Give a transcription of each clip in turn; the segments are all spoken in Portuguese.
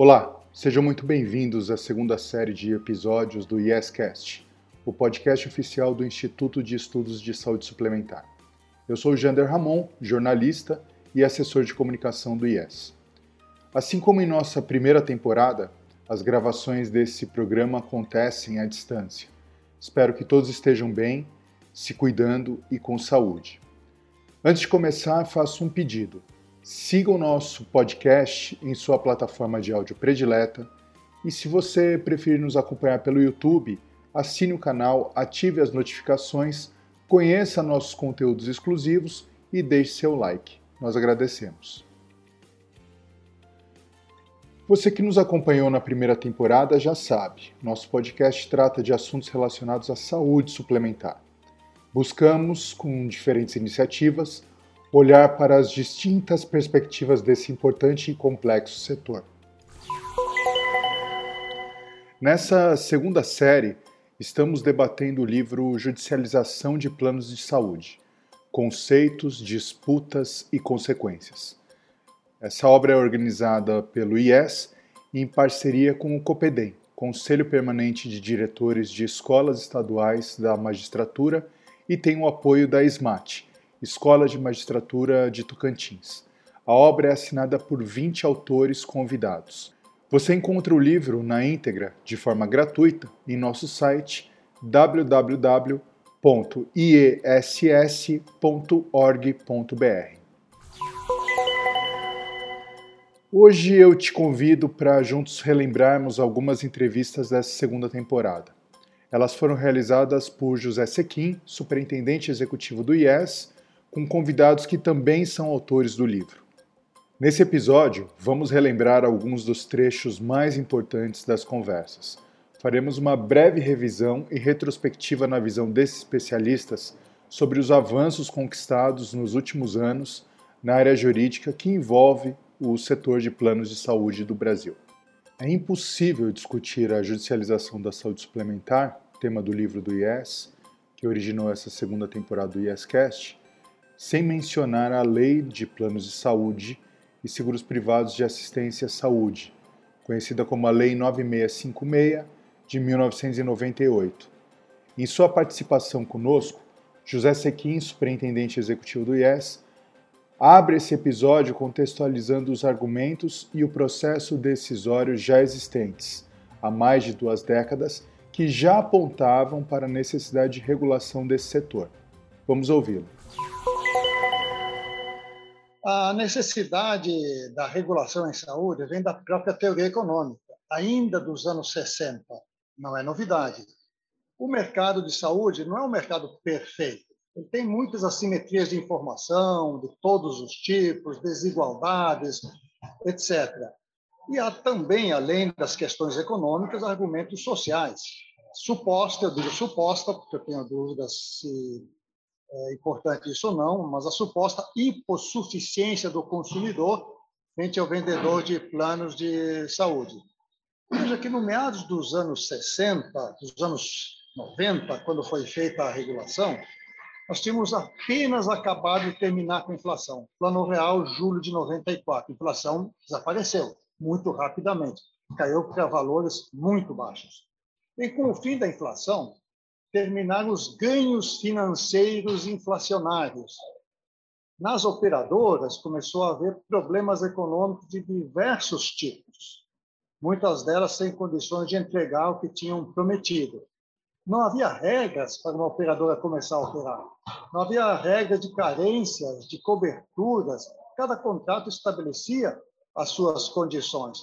Olá, sejam muito bem-vindos à segunda série de episódios do YesCast, o podcast oficial do Instituto de Estudos de Saúde Suplementar. Eu sou Jander Ramon, jornalista e assessor de comunicação do IES. Assim como em nossa primeira temporada, as gravações desse programa acontecem à distância. Espero que todos estejam bem, se cuidando e com saúde. Antes de começar, faço um pedido. Siga o nosso podcast em sua plataforma de áudio predileta e se você preferir nos acompanhar pelo YouTube, assine o canal, ative as notificações, conheça nossos conteúdos exclusivos e deixe seu like. Nós agradecemos. Você que nos acompanhou na primeira temporada já sabe, nosso podcast trata de assuntos relacionados à saúde suplementar. Buscamos, com diferentes iniciativas, olhar para as distintas perspectivas desse importante e complexo setor. Nessa segunda série, estamos debatendo o livro Judicialização de Planos de Saúde: Conceitos, Disputas e Consequências. Essa obra é organizada pelo IES em parceria com o COPEDEM, Conselho Permanente de Diretores de Escolas Estaduais da Magistratura, e tem o apoio da SMAT, Escola de Magistratura de Tocantins. A obra é assinada por 20 autores convidados. Você encontra o livro na íntegra, de forma gratuita, em nosso site www.iess.org.br. Hoje eu te convido para juntos relembrarmos algumas entrevistas dessa segunda temporada. Elas foram realizadas por José Sequim, superintendente executivo do IES, com convidados que também são autores do livro. Nesse episódio, vamos relembrar alguns dos trechos mais importantes das conversas. Faremos uma breve revisão e retrospectiva na visão desses especialistas sobre os avanços conquistados nos últimos anos na área jurídica que envolve o setor de planos de saúde do Brasil. É impossível discutir a judicialização da saúde suplementar, tema do livro do IES, que originou essa segunda temporada do IEScast, sem mencionar a Lei de Planos de Saúde e Seguros Privados de Assistência à Saúde, conhecida como a Lei 9656 de 1998. Em sua participação conosco, José Sequim, superintendente executivo do IES, abre esse episódio contextualizando os argumentos e o processo decisório já existentes, há mais de duas décadas, que já apontavam para a necessidade de regulação desse setor. Vamos ouvi-lo. A necessidade da regulação em saúde vem da própria teoria econômica, ainda dos anos 60. Não é novidade. O mercado de saúde não é um mercado perfeito. Ele tem muitas assimetrias de informação, de todos os tipos, desigualdades, etc. E há também, além das questões econômicas, argumentos sociais. Suposta, eu digo suposta, porque eu tenho dúvidas se é importante isso ou não, mas a suposta hipossuficiência do consumidor frente ao vendedor de planos de saúde. Veja que no meados dos anos 60, dos anos 90, quando foi feita a regulação, nós tínhamos apenas acabado de terminar com a inflação. Plano Real, julho de 94. A inflação desapareceu muito rapidamente, caiu para valores muito baixos. E com o fim da inflação, terminaram os ganhos financeiros inflacionários. Nas operadoras, começou a haver problemas econômicos de diversos tipos, muitas delas sem condições de entregar o que tinham prometido. Não havia regras para uma operadora começar a operar. Não havia regras de carências, de coberturas. Cada contrato estabelecia as suas condições.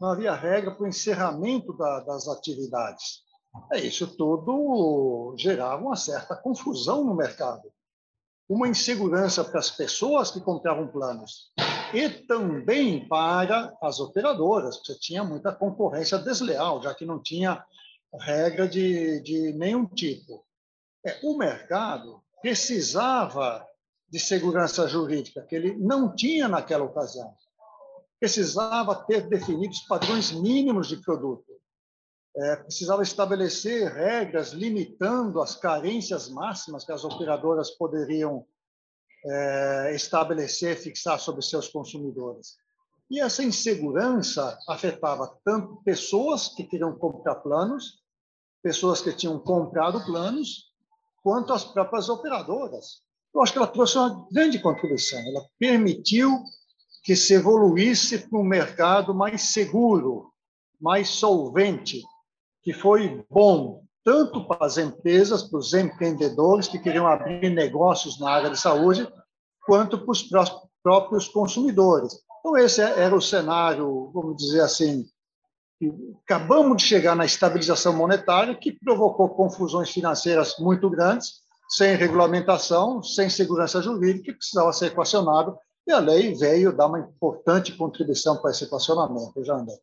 Não havia regra para o encerramento da, das atividades. É, isso tudo gerava uma certa confusão no mercado, uma insegurança para as pessoas que compravam planos e também para as operadoras, porque tinha muita concorrência desleal, já que não tinha regra de, de nenhum tipo. É, o mercado precisava de segurança jurídica, que ele não tinha naquela ocasião. Precisava ter definidos padrões mínimos de produto é, precisava estabelecer regras limitando as carências máximas que as operadoras poderiam é, estabelecer, fixar sobre seus consumidores. E essa insegurança afetava tanto pessoas que queriam comprar planos, pessoas que tinham comprado planos, quanto as próprias operadoras. Eu acho que ela trouxe uma grande contribuição. Ela permitiu que se evoluísse para um mercado mais seguro, mais solvente, que foi bom tanto para as empresas, para os empreendedores que queriam abrir negócios na área de saúde, quanto para os próprios consumidores. Então, esse era o cenário, vamos dizer assim, acabamos de chegar na estabilização monetária, que provocou confusões financeiras muito grandes, sem regulamentação, sem segurança jurídica, que precisava ser equacionado, e a lei veio dar uma importante contribuição para esse equacionamento, já andei.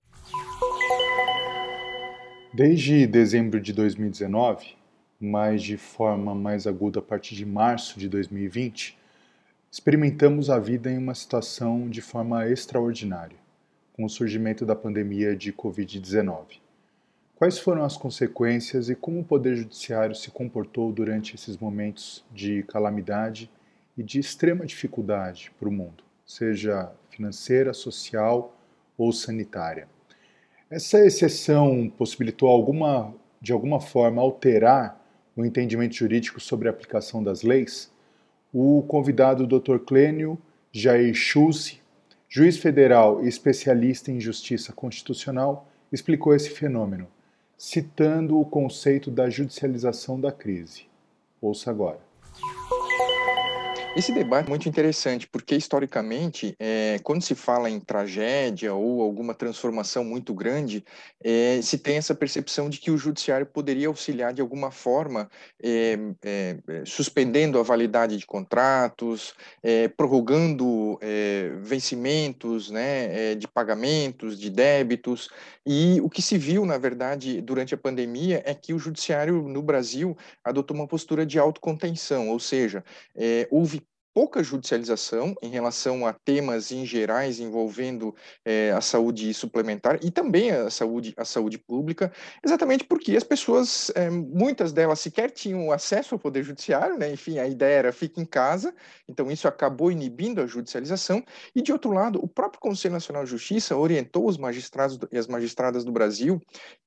Desde dezembro de 2019, mas de forma mais aguda a partir de março de 2020, experimentamos a vida em uma situação de forma extraordinária, com o surgimento da pandemia de Covid-19. Quais foram as consequências e como o Poder Judiciário se comportou durante esses momentos de calamidade e de extrema dificuldade para o mundo, seja financeira, social ou sanitária? Essa exceção possibilitou alguma, de alguma forma alterar o entendimento jurídico sobre a aplicação das leis? O convidado Dr. Clênio Jair Schulze, juiz federal e especialista em justiça constitucional, explicou esse fenômeno, citando o conceito da judicialização da crise. Ouça agora. Esse debate é muito interessante, porque historicamente, é, quando se fala em tragédia ou alguma transformação muito grande, é, se tem essa percepção de que o judiciário poderia auxiliar de alguma forma, é, suspendendo a validade de contratos, prorrogando vencimentos né, de pagamentos, de débitos. E o que se viu, na verdade, durante a pandemia é que o judiciário no Brasil adotou uma postura de autocontenção, ou seja, houve pouca judicialização em relação a temas em gerais envolvendo é, a saúde suplementar e também a saúde, a saúde pública, exatamente porque as pessoas, é, muitas delas sequer tinham acesso ao poder judiciário, né? enfim, a ideia era fica em casa, então isso acabou inibindo a judicialização, e de outro lado, o próprio Conselho Nacional de Justiça orientou os magistrados e as magistradas do Brasil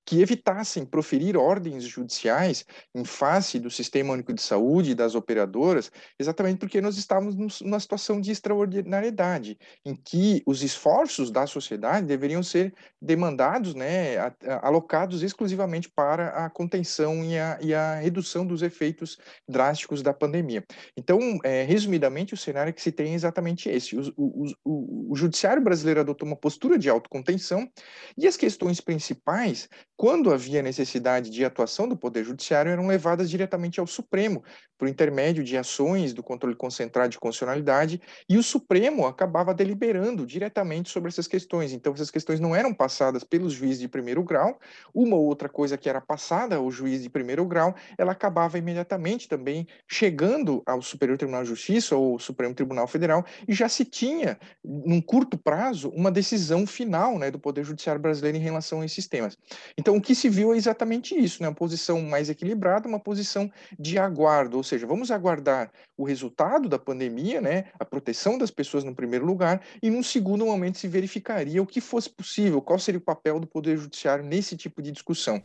que evitassem proferir ordens judiciais em face do Sistema Único de Saúde e das operadoras, exatamente porque nós estávamos numa situação de extraordinariedade, em que os esforços da sociedade deveriam ser demandados, né, alocados exclusivamente para a contenção e a, e a redução dos efeitos drásticos da pandemia. Então, é, resumidamente, o cenário que se tem é exatamente esse. O, o, o, o judiciário brasileiro adotou uma postura de autocontenção e as questões principais quando havia necessidade de atuação do Poder Judiciário, eram levadas diretamente ao Supremo, por intermédio de ações do controle concentrado de constitucionalidade, e o Supremo acabava deliberando diretamente sobre essas questões. Então, essas questões não eram passadas pelos juízes de primeiro grau, uma ou outra coisa que era passada ao juiz de primeiro grau, ela acabava imediatamente também chegando ao Superior Tribunal de Justiça ou Supremo Tribunal Federal, e já se tinha, num curto prazo, uma decisão final né, do Poder Judiciário brasileiro em relação a esses temas. Então, o que se viu é exatamente isso, né? uma posição mais equilibrada, uma posição de aguardo, ou seja, vamos aguardar o resultado da pandemia, né? a proteção das pessoas no primeiro lugar, e num segundo momento se verificaria o que fosse possível, qual seria o papel do Poder Judiciário nesse tipo de discussão.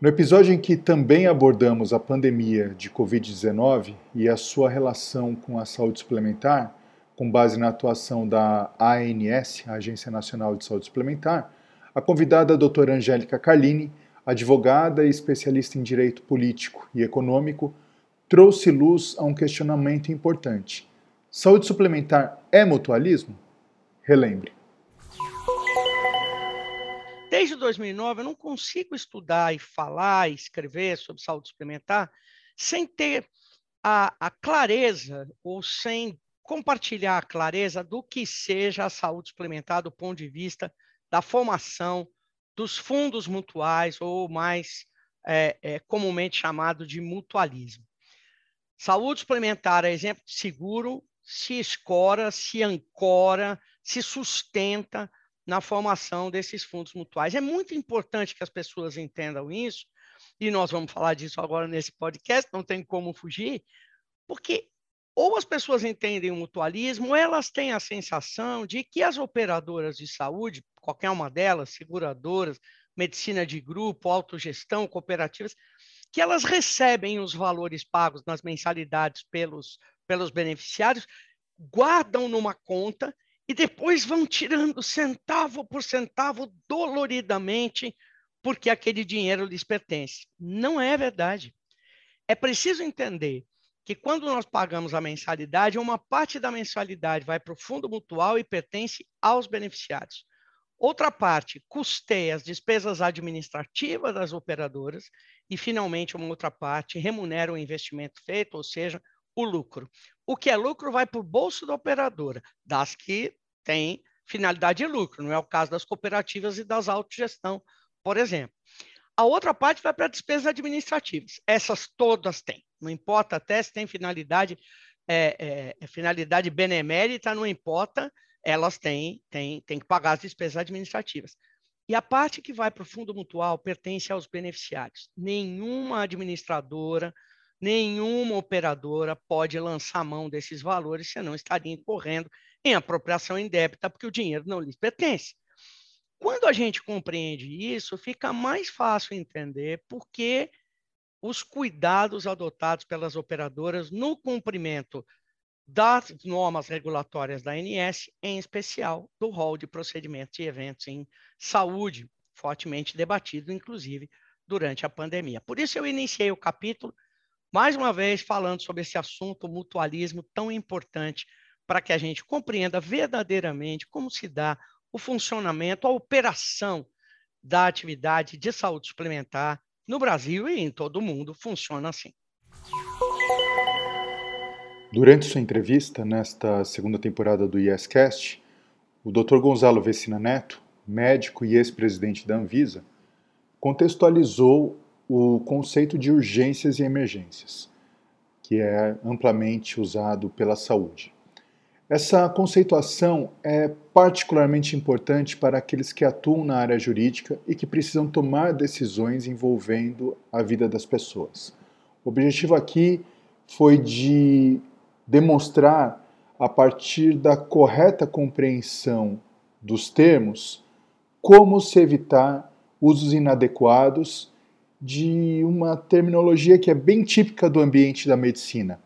No episódio em que também abordamos a pandemia de Covid-19 e a sua relação com a saúde suplementar, com base na atuação da ANS, Agência Nacional de Saúde Suplementar, a convidada a doutora Angélica Carlini, advogada e especialista em direito político e econômico, trouxe luz a um questionamento importante. Saúde suplementar é mutualismo? Relembre. Desde 2009, eu não consigo estudar e falar e escrever sobre saúde suplementar sem ter a, a clareza ou sem compartilhar a clareza do que seja a saúde suplementar do ponto de vista da formação dos fundos mutuais, ou mais é, é, comumente chamado de mutualismo. Saúde suplementar é exemplo de seguro, se escora, se ancora, se sustenta na formação desses fundos mutuais. É muito importante que as pessoas entendam isso, e nós vamos falar disso agora nesse podcast, não tem como fugir, porque ou as pessoas entendem o mutualismo, ou elas têm a sensação de que as operadoras de saúde, qualquer uma delas, seguradoras, medicina de grupo, autogestão, cooperativas, que elas recebem os valores pagos nas mensalidades pelos, pelos beneficiários, guardam numa conta e depois vão tirando centavo por centavo doloridamente, porque aquele dinheiro lhes pertence. Não é verdade. É preciso entender que quando nós pagamos a mensalidade, uma parte da mensalidade vai para o fundo mutual e pertence aos beneficiários. Outra parte custeia as despesas administrativas das operadoras e, finalmente, uma outra parte remunera o investimento feito, ou seja, o lucro. O que é lucro vai para o bolso da operadora, das que têm finalidade de lucro, não é o caso das cooperativas e das autogestão, por exemplo. A outra parte vai para despesas administrativas. Essas todas têm. Não importa até se tem finalidade, é, é, finalidade benemérita, não importa, elas têm, têm, têm que pagar as despesas administrativas. E a parte que vai para o fundo mutual pertence aos beneficiários. Nenhuma administradora, nenhuma operadora pode lançar mão desses valores, senão estaria incorrendo em apropriação indébita, porque o dinheiro não lhes pertence. Quando a gente compreende isso, fica mais fácil entender por que os cuidados adotados pelas operadoras no cumprimento das normas regulatórias da ANS, em especial do rol de procedimentos e eventos em saúde, fortemente debatido, inclusive, durante a pandemia. Por isso, eu iniciei o capítulo, mais uma vez, falando sobre esse assunto, o mutualismo tão importante para que a gente compreenda verdadeiramente como se dá o funcionamento, a operação da atividade de saúde suplementar no Brasil e em todo o mundo funciona assim. Durante sua entrevista nesta segunda temporada do YesCast, o Dr. Gonzalo Vecina Neto, médico e ex-presidente da Anvisa, contextualizou o conceito de urgências e emergências, que é amplamente usado pela saúde. Essa conceituação é particularmente importante para aqueles que atuam na área jurídica e que precisam tomar decisões envolvendo a vida das pessoas. O objetivo aqui foi de demonstrar, a partir da correta compreensão dos termos, como se evitar usos inadequados de uma terminologia que é bem típica do ambiente da medicina,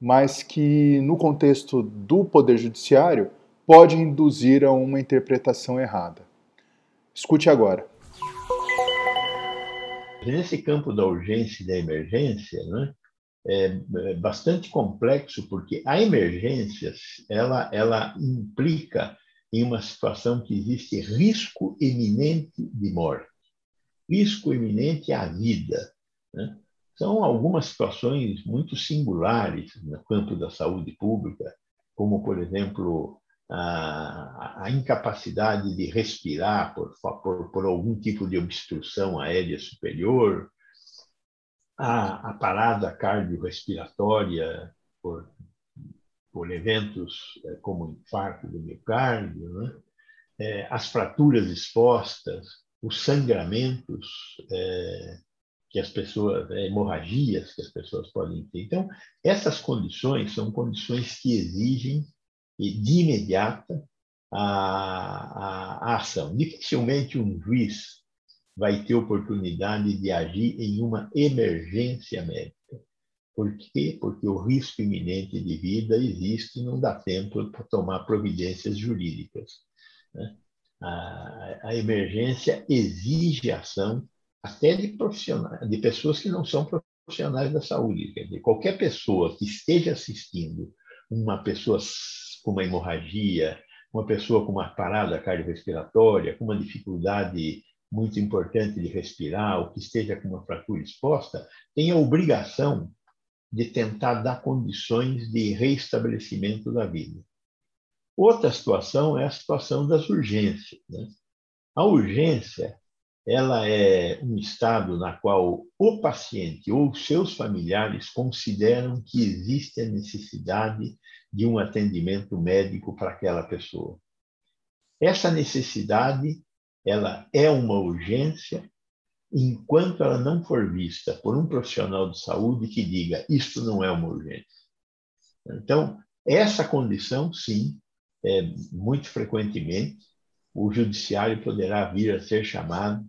mas que, no contexto do Poder Judiciário, pode induzir a uma interpretação errada. Escute agora. Nesse campo da urgência e da emergência, né, é, é bastante complexo porque a emergência ela ela implica em uma situação que existe risco iminente de morte, risco iminente à vida. Né? São algumas situações muito singulares no campo da saúde pública, como, por exemplo, a, a incapacidade de respirar por, por, por algum tipo de obstrução aérea superior, a, a parada cardiorrespiratória por, por eventos é, como infarto do miocárdio, né? é, as fraturas expostas, os sangramentos é, que as pessoas, é, hemorragias que as pessoas podem ter. Então, essas condições são condições que exigem de imediata a, a, a ação. Dificilmente um juiz vai ter oportunidade de agir em uma emergência médica. Por quê? Porque o risco iminente de vida existe e não dá tempo para tomar providências jurídicas. Né? A, a, emergência exige ação até de profissionais, de pessoas que não são profissionais da saúde. Quer dizer, qualquer pessoa que esteja assistindo uma pessoa com uma hemorragia, uma pessoa com uma parada cardiorrespiratória, com uma dificuldade muito importante de respirar, ou que esteja com uma fratura exposta, tem a obrigação de tentar dar condições de reestabelecimento da vida. Outra situação é a situação das urgências. Né? A urgência ela é um estado na qual o paciente ou seus familiares consideram que existe a necessidade de um atendimento médico para aquela pessoa. Essa necessidade ela é uma urgência enquanto ela não for vista por um profissional de saúde que diga isto não é uma urgência. Então, essa condição, sim, é, muito frequentemente, o judiciário poderá vir a ser chamado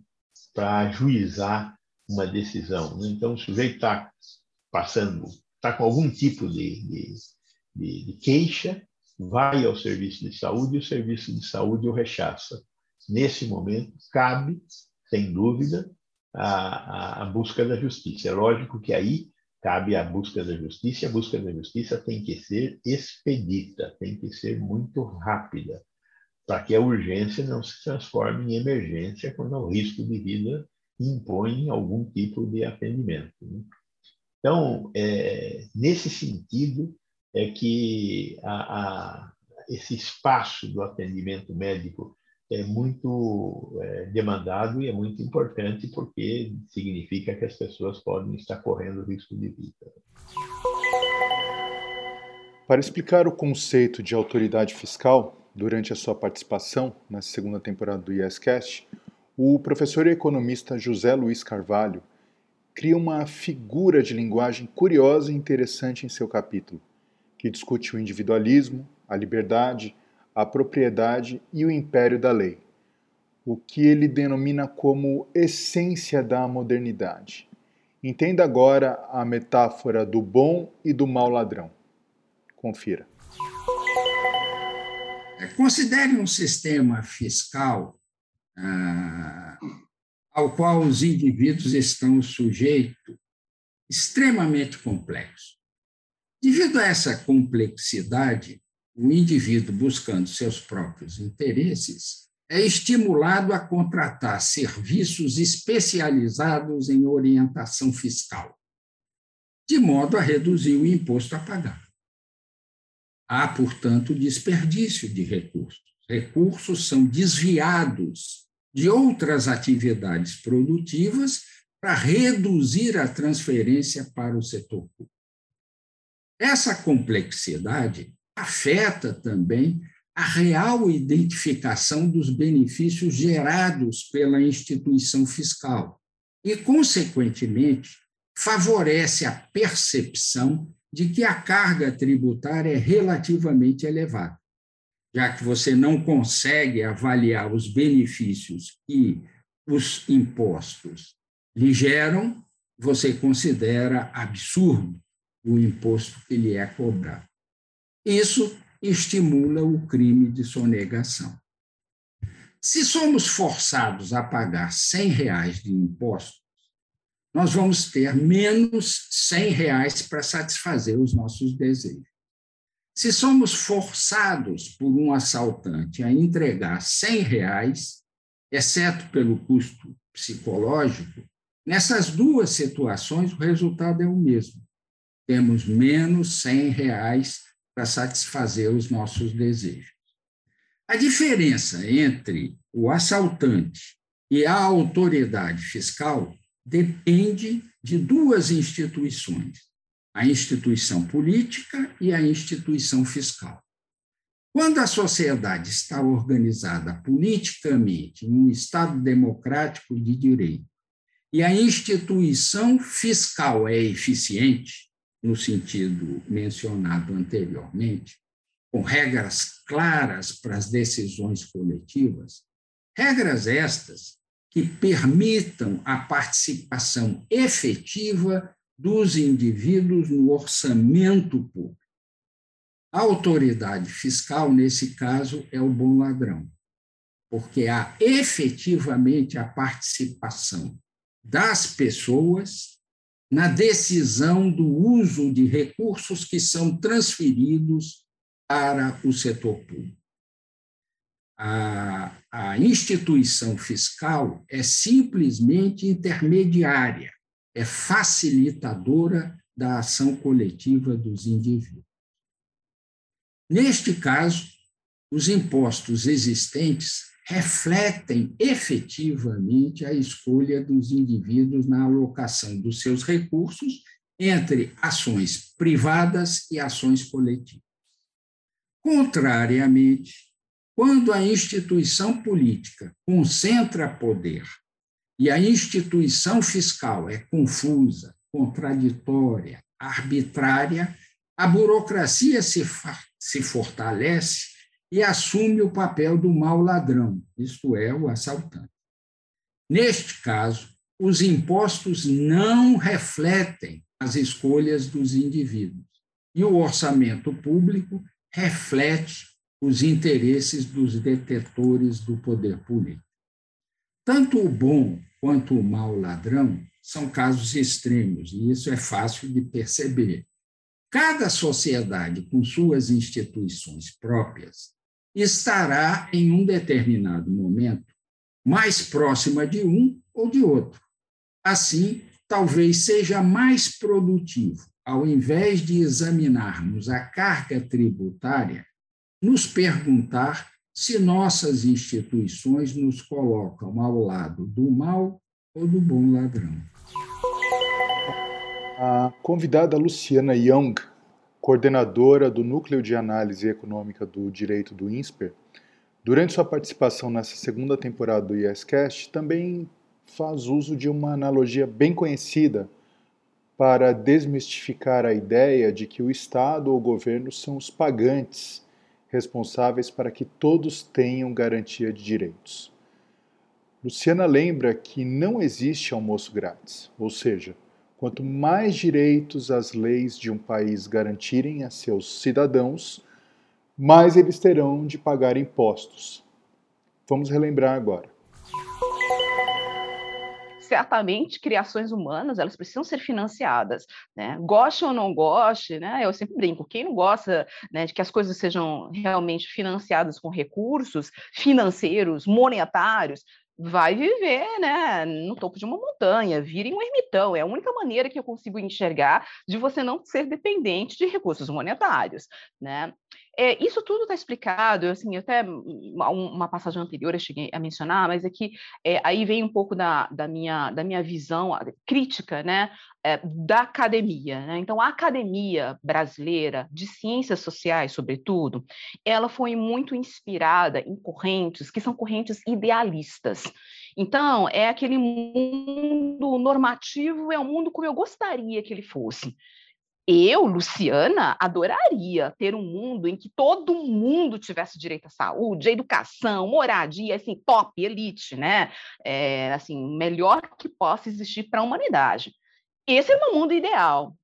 para ajuizar uma decisão. Né? Então, o sujeito está passando, está com algum tipo de, de, de, de, queixa, vai ao serviço de saúde e o serviço de saúde o rechaça. Nesse momento, cabe, sem dúvida, a, a, a busca da justiça. É lógico que aí cabe a busca da justiça, e a busca da justiça tem que ser expedita, tem que ser muito rápida, para que a urgência não se transforme em emergência quando o risco de vida impõe algum tipo de atendimento. Né? Então, é, nesse sentido, é que a, a, esse espaço do atendimento médico é muito é, demandado e é muito importante porque significa que as pessoas podem estar correndo risco de vida. Para explicar o conceito de autoridade fiscal, durante a sua participação na segunda temporada do IEScast, o professor e economista José Luiz Carvalho cria uma figura de linguagem curiosa e interessante em seu capítulo, que discute o individualismo, a liberdade, a propriedade e o império da lei, o que ele denomina como essência da modernidade. Entenda agora a metáfora do bom e do mau ladrão. Confira. Considere um sistema fiscal ah, ao qual os indivíduos estão sujeitos extremamente complexo. Devido a essa complexidade, o indivíduo buscando seus próprios interesses é estimulado a contratar serviços especializados em orientação fiscal, de modo a reduzir o imposto a pagar. Há, portanto, desperdício de recursos. Recursos são desviados de outras atividades produtivas para reduzir a transferência para o setor público. Essa complexidade afeta também a real identificação dos benefícios gerados pela instituição fiscal e, consequentemente, favorece a percepção de que a carga tributária é relativamente elevada, já que você não consegue avaliar os benefícios que os impostos lhe geram, você considera absurdo o imposto que lhe é cobrado. Isso estimula o crime de sonegação. Se somos forçados a pagar 100 reais de impostos, nós vamos ter menos 100 reais para satisfazer os nossos desejos. Se somos forçados por um assaltante a entregar 100 reais, exceto pelo custo psicológico, nessas duas situações o resultado é o mesmo. Temos menos 100 reais para satisfazer os nossos desejos. A diferença entre o assaltante e a autoridade fiscal depende de duas instituições, a instituição política e a instituição fiscal. Quando a sociedade está organizada politicamente em um Estado democrático de direito e a instituição fiscal é eficiente, no sentido mencionado anteriormente, com regras claras para as decisões coletivas, regras estas que permitam a participação efetiva dos indivíduos no orçamento público. A autoridade fiscal, nesse caso, é o bom ladrão, porque há efetivamente a participação das pessoas na decisão do uso de recursos que são transferidos para o setor público. A, a instituição fiscal é simplesmente intermediária, é facilitadora da ação coletiva dos indivíduos. Neste caso, os impostos existentes refletem efetivamente a escolha dos indivíduos na alocação dos seus recursos entre ações privadas e ações coletivas. Contrariamente, quando a instituição política concentra poder e a instituição fiscal é confusa, contraditória, arbitrária, a burocracia se, se fortalece e assume o papel do mau ladrão, isto é, o assaltante. Neste caso, os impostos não refletem as escolhas dos indivíduos, e o orçamento público reflete os interesses dos detetores do poder político. Tanto o bom quanto o mau ladrão são casos extremos, e isso é fácil de perceber. Cada sociedade, com suas instituições próprias, estará em um determinado momento mais próxima de um ou de outro. Assim, talvez seja mais produtivo, ao invés de examinarmos a carga tributária, nos perguntar se nossas instituições nos colocam ao lado do mal ou do bom ladrão. A convidada Luciana Young, coordenadora do Núcleo de Análise Econômica do Direito do INSPER, durante sua participação nessa segunda temporada do ISCast, também faz uso de uma analogia bem conhecida para desmistificar a ideia de que o Estado ou o governo são os pagantes responsáveis para que todos tenham garantia de direitos. Luciana lembra que não existe almoço grátis, ou seja, quanto mais direitos as leis de um país garantirem a seus cidadãos, mais eles terão de pagar impostos. Vamos relembrar agora certamente criações humanas elas precisam ser financiadas, né? Goste ou não goste, né? Eu sempre brinco, quem não gosta né, de que as coisas sejam realmente financiadas com recursos financeiros, monetários, vai viver né, no topo de uma montanha, vire um ermitão. É a única maneira que eu consigo enxergar de você não ser dependente de recursos monetários. Né? É, isso tudo está explicado, assim, até uma passagem anterior eu cheguei a mencionar, mas é, é, aí vem um pouco da, da, minha, da minha visão crítica né, é, da academia. Né? Então, a academia brasileira de ciências sociais, sobretudo, ela foi muito inspirada em correntes que são correntes idealistas. Então, é aquele mundo normativo, é um mundo como eu gostaria que ele fosse. Eu, Luciana, adoraria ter um mundo em que todo mundo tivesse direito à saúde, à educação, moradia, assim, top, elite, né? É, assim, melhor que possa existir para a humanidade. Esse é o meu mundo ideal.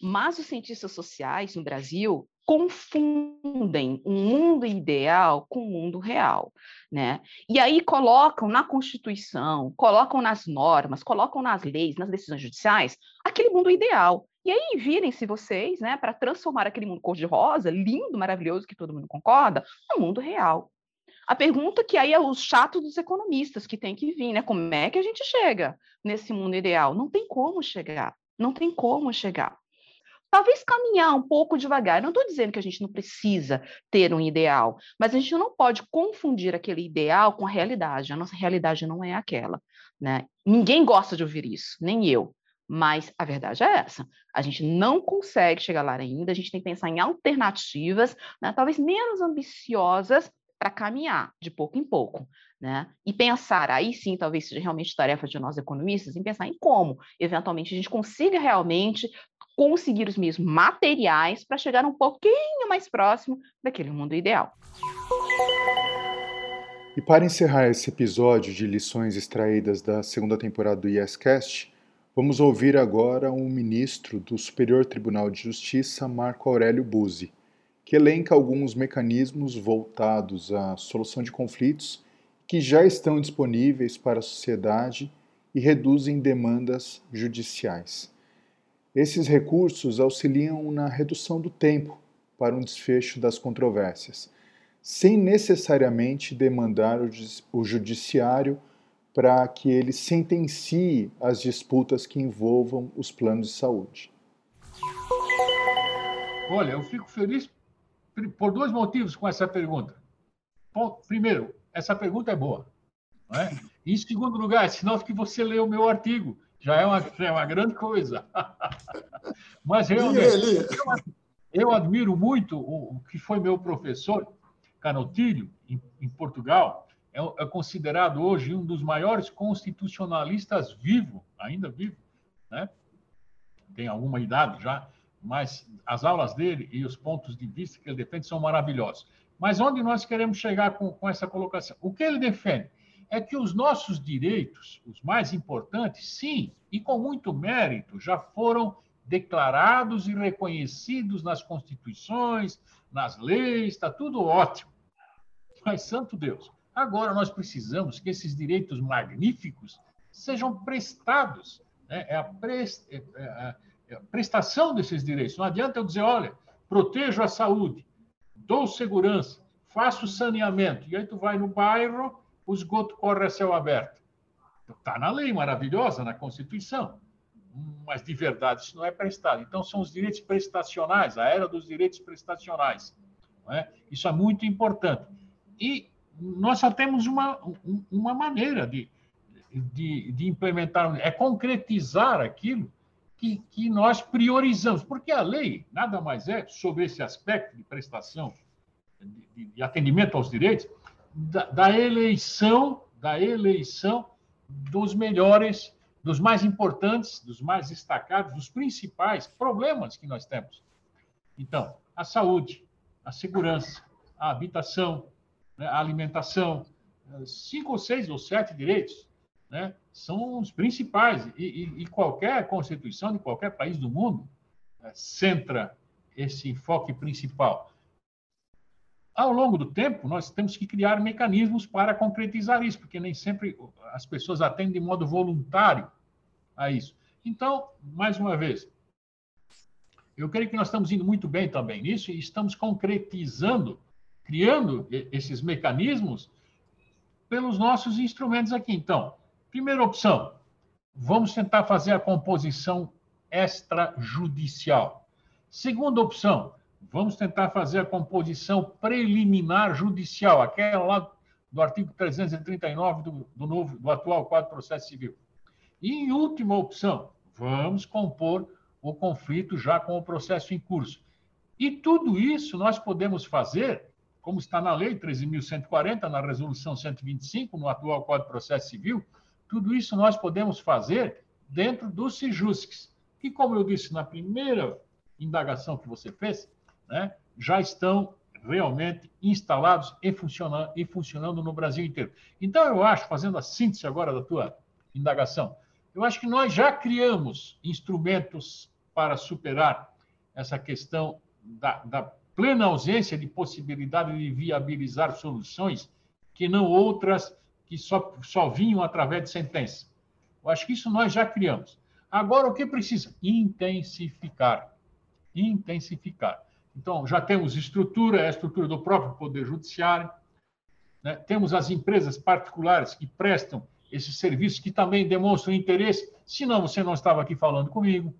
Mas os cientistas sociais no Brasil confundem um mundo ideal com o mundo real, né? E aí colocam na Constituição, colocam nas normas, colocam nas leis, nas decisões judiciais, aquele mundo ideal. E aí virem-se vocês, né, para transformar aquele mundo cor-de-rosa, lindo, maravilhoso, que todo mundo concorda, no mundo real. A pergunta que aí é os chatos dos economistas que tem que vir, né? Como é que a gente chega nesse mundo ideal? Não tem como chegar. Não tem como chegar. Talvez caminhar um pouco devagar. Não estou dizendo que a gente não precisa ter um ideal, mas a gente não pode confundir aquele ideal com a realidade. A nossa realidade não é aquela. Né? Ninguém gosta de ouvir isso, nem eu. Mas a verdade é essa: a gente não consegue chegar lá ainda, a gente tem que pensar em alternativas, né, talvez menos ambiciosas, para caminhar de pouco em pouco. Né? E pensar, aí sim, talvez seja realmente tarefa de nós economistas, em pensar em como, eventualmente, a gente consiga realmente conseguir os meios materiais para chegar um pouquinho mais próximo daquele mundo ideal. E para encerrar esse episódio de lições extraídas da segunda temporada do YesCast, Vamos ouvir agora um ministro do Superior Tribunal de Justiça, Marco Aurélio Buzzi, que elenca alguns mecanismos voltados à solução de conflitos que já estão disponíveis para a sociedade e reduzem demandas judiciais. Esses recursos auxiliam na redução do tempo para um desfecho das controvérsias, sem necessariamente demandar o judiciário para que ele sentencie as disputas que envolvam os planos de saúde? Olha, eu fico feliz por dois motivos com essa pergunta. Primeiro, essa pergunta é boa. Não é? E, em segundo lugar, é sinal que você leu o meu artigo. Já é uma, já é uma grande coisa. Mas realmente, eu, eu admiro muito o, o que foi meu professor, Canotilho, em, em Portugal, é, é considerado hoje um dos maiores constitucionalistas vivo, ainda vivo, né? tem alguma idade já, mas as aulas dele e os pontos de vista que ele defende são maravilhosos. Mas onde nós queremos chegar com, com essa colocação? O que ele defende é que os nossos direitos, os mais importantes, sim, e com muito mérito, já foram declarados e reconhecidos nas constituições, nas leis, está tudo ótimo. Mas, santo Deus, agora nós precisamos que esses direitos magníficos sejam prestados. Né? É, a prest... É, é, é a prestação desses direitos. Não adianta eu dizer, olha, protejo a saúde, dou segurança, faço saneamento, e aí tu vai no bairro, o esgoto corre a céu aberto. Está na lei maravilhosa, na Constituição mas de verdade isso não é prestado. Então, são os direitos prestacionais, a era dos direitos prestacionais. É? Isso é muito importante. E nós só temos uma, uma maneira de, de, de implementar, é concretizar aquilo que, que nós priorizamos, porque a lei nada mais é sobre esse aspecto de prestação, de, de atendimento aos direitos, da, da eleição, da eleição dos melhores dos mais importantes, dos mais destacados, dos principais problemas que nós temos. Então, a saúde, a segurança, a habitação, né, a alimentação, cinco ou seis ou sete direitos, né, são os principais. E, e, e, qualquer constituição de qualquer país do mundo né, centra esse enfoque principal. Ao longo do tempo, nós temos que criar mecanismos para concretizar isso, porque nem sempre as pessoas atendem de modo voluntário a isso. Então, mais uma vez, eu creio que nós estamos indo muito bem também nisso e estamos concretizando, criando esses mecanismos pelos nossos instrumentos aqui. Então, primeira opção, vamos tentar fazer a composição extrajudicial. Segunda opção, vamos tentar fazer a composição preliminar judicial, aquela lá do artigo 339 do, do novo, do atual Código de Processo Civil. E, em última opção, vamos compor o conflito já com o processo em curso. E tudo isso nós podemos fazer, como está na Lei 13.140, na Resolução 125, no atual Código de Processo Civil, tudo isso nós podemos fazer dentro do SIJUSCS, que, como eu disse na primeira indagação que você fez, né, já estão realmente instalados e funcionando, e funcionando no Brasil inteiro. Então, eu acho, fazendo a síntese agora da tua indagação, eu acho que nós já criamos instrumentos para superar essa questão da, da plena ausência de possibilidade de viabilizar soluções que não outras que só, só vinham através de sentença. Eu acho que isso nós já criamos. Agora, o que precisa? Intensificar. Intensificar. Então, já temos estrutura, a estrutura do próprio Poder Judiciário, né? temos as empresas particulares que prestam esses serviços que também demonstram interesse, senão você não estava aqui falando comigo,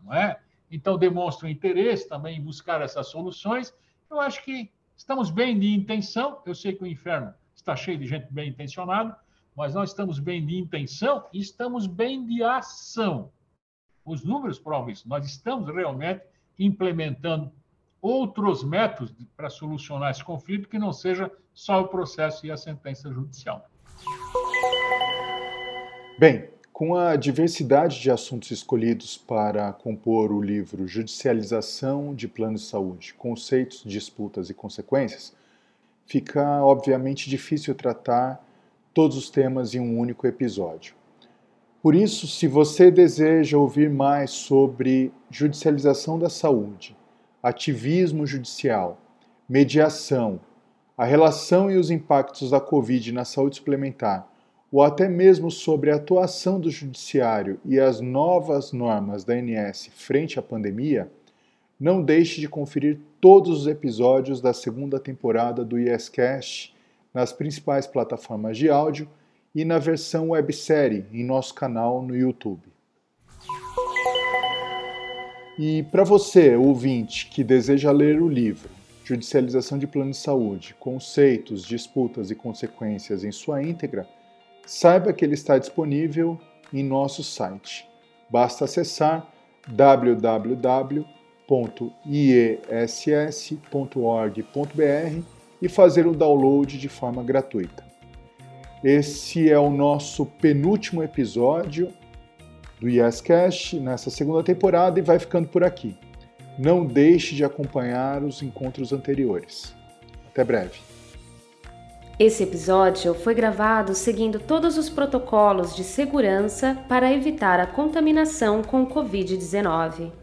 não é? Então, demonstram interesse também em buscar essas soluções. Eu acho que estamos bem de intenção. Eu sei que o inferno está cheio de gente bem intencionada, mas nós estamos bem de intenção e estamos bem de ação. Os números provam isso. Nós estamos realmente implementando outros métodos para solucionar esse conflito que não seja só o processo e a sentença judicial. Bem, com a diversidade de assuntos escolhidos para compor o livro Judicialização de Planos de Saúde, Conceitos, Disputas e Consequências, fica obviamente difícil tratar todos os temas em um único episódio. Por isso, se você deseja ouvir mais sobre judicialização da saúde, ativismo judicial, mediação, a relação e os impactos da Covid na saúde suplementar, ou até mesmo sobre a atuação do Judiciário e as novas normas da ANS frente à pandemia, não deixe de conferir todos os episódios da segunda temporada do YesCast nas principais plataformas de áudio e na versão websérie em nosso canal no YouTube. E para você, ouvinte, que deseja ler o livro Judicialização de Plano de Saúde, Conceitos, Disputas e Consequências em sua íntegra, saiba que ele está disponível em nosso site. Basta acessar www.iess.org.br e fazer o download de forma gratuita. Esse é o nosso penúltimo episódio do YesCast nessa segunda temporada e vai ficando por aqui. não deixe de acompanhar os encontros anteriores. Até breve. Esse episódio foi gravado seguindo todos os protocolos de segurança para evitar a contaminação com o Covid-19.